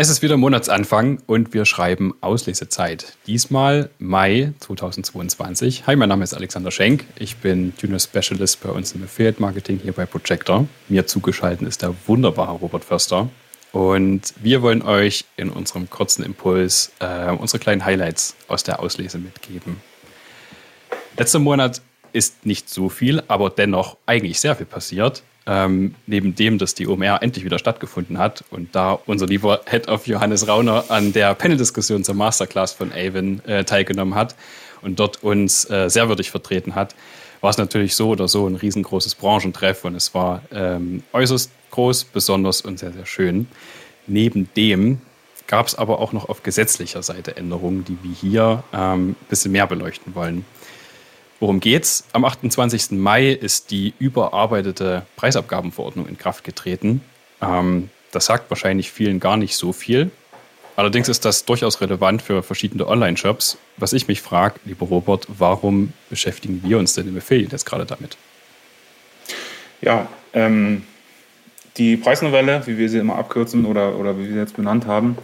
Es ist wieder Monatsanfang und wir schreiben Auslesezeit. Diesmal Mai 2022. Hi, mein Name ist Alexander Schenk. Ich bin Junior Specialist bei uns im Affiliate Marketing hier bei Projector. Mir zugeschaltet ist der wunderbare Robert Förster. Und wir wollen euch in unserem kurzen Impuls äh, unsere kleinen Highlights aus der Auslese mitgeben. Letzter Monat ist nicht so viel, aber dennoch eigentlich sehr viel passiert. Ähm, neben dem, dass die OMR endlich wieder stattgefunden hat und da unser lieber Head of Johannes Rauner an der Panel-Diskussion zur Masterclass von Avon äh, teilgenommen hat und dort uns äh, sehr würdig vertreten hat, war es natürlich so oder so ein riesengroßes Branchentreff und es war ähm, äußerst groß, besonders und sehr, sehr schön. Neben dem gab es aber auch noch auf gesetzlicher Seite Änderungen, die wir hier ähm, ein bisschen mehr beleuchten wollen. Worum geht's? Am 28. Mai ist die überarbeitete Preisabgabenverordnung in Kraft getreten. Ähm, das sagt wahrscheinlich vielen gar nicht so viel. Allerdings ist das durchaus relevant für verschiedene Online-Shops. Was ich mich frage, lieber Robert, warum beschäftigen wir uns denn im Affiliate jetzt gerade damit? Ja, ähm, die Preisnovelle, wie wir sie immer abkürzen oder, oder wie wir sie jetzt benannt haben,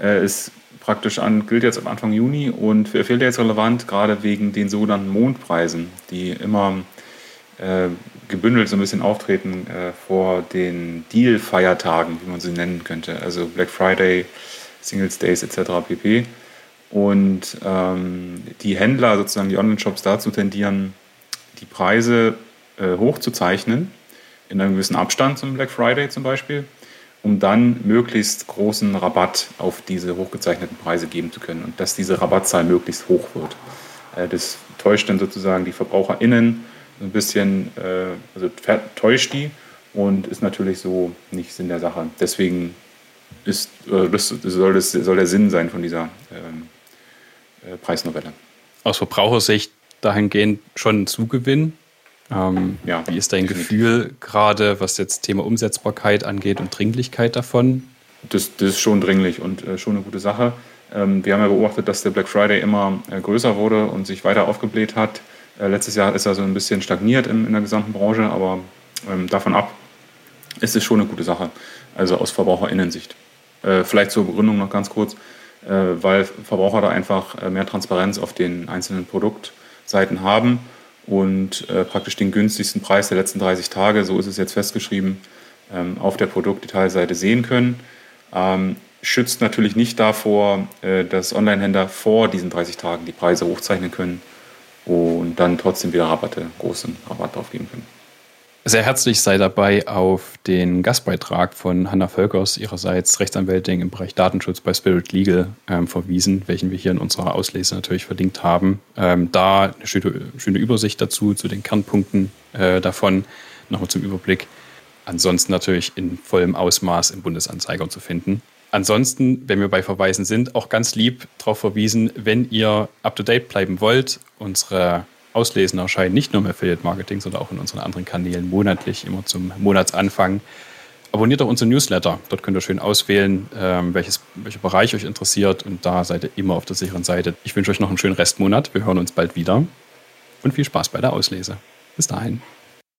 äh, ist praktisch an, gilt jetzt ab Anfang Juni und für Affiliate jetzt relevant, gerade wegen den sogenannten Mondpreisen, die immer äh, gebündelt so ein bisschen auftreten äh, vor den Deal-Feiertagen, wie man sie nennen könnte, also Black Friday, Singles Days etc. pp. Und ähm, die Händler, sozusagen die Online-Shops dazu tendieren, die Preise äh, hochzuzeichnen, in einem gewissen Abstand zum Black Friday zum Beispiel um dann möglichst großen Rabatt auf diese hochgezeichneten Preise geben zu können und dass diese Rabattzahl möglichst hoch wird. Äh, das täuscht dann sozusagen die VerbraucherInnen ein bisschen, äh, also täuscht die und ist natürlich so nicht Sinn der Sache. Deswegen ist, das soll, das soll der Sinn sein von dieser ähm, äh, Preisnovelle. Aus Verbrauchersicht dahingehend schon ein Zugewinn, ähm, ja, wie ist dein definitiv. Gefühl gerade, was jetzt Thema Umsetzbarkeit angeht und Dringlichkeit davon? Das, das ist schon dringlich und äh, schon eine gute Sache. Ähm, wir haben ja beobachtet, dass der Black Friday immer äh, größer wurde und sich weiter aufgebläht hat. Äh, letztes Jahr ist er so ein bisschen stagniert in, in der gesamten Branche, aber ähm, davon ab ist es schon eine gute Sache, also aus VerbraucherInnen-Sicht. Äh, vielleicht zur Begründung noch ganz kurz, äh, weil Verbraucher da einfach äh, mehr Transparenz auf den einzelnen Produktseiten haben und äh, praktisch den günstigsten Preis der letzten 30 Tage, so ist es jetzt festgeschrieben, ähm, auf der Produktdetailseite sehen können. Ähm, schützt natürlich nicht davor, äh, dass Online-Händler vor diesen 30 Tagen die Preise hochzeichnen können und dann trotzdem wieder Rabatte, großen Rabatt drauf geben können. Sehr herzlich sei dabei auf den Gastbeitrag von Hanna Völkers, ihrerseits Rechtsanwältin im Bereich Datenschutz bei Spirit Legal, ähm, verwiesen, welchen wir hier in unserer Auslese natürlich verlinkt haben. Ähm, da eine schöne, schöne, Übersicht dazu, zu den Kernpunkten äh, davon, nochmal zum Überblick. Ansonsten natürlich in vollem Ausmaß im Bundesanzeiger zu finden. Ansonsten, wenn wir bei Verweisen sind, auch ganz lieb darauf verwiesen, wenn ihr up-to-date bleiben wollt, unsere Auslesen erscheinen, nicht nur im Affiliate Marketing, sondern auch in unseren anderen Kanälen monatlich, immer zum Monatsanfang. Abonniert doch unseren Newsletter. Dort könnt ihr schön auswählen, ähm, welches, welcher Bereich euch interessiert und da seid ihr immer auf der sicheren Seite. Ich wünsche euch noch einen schönen Restmonat. Wir hören uns bald wieder und viel Spaß bei der Auslese. Bis dahin.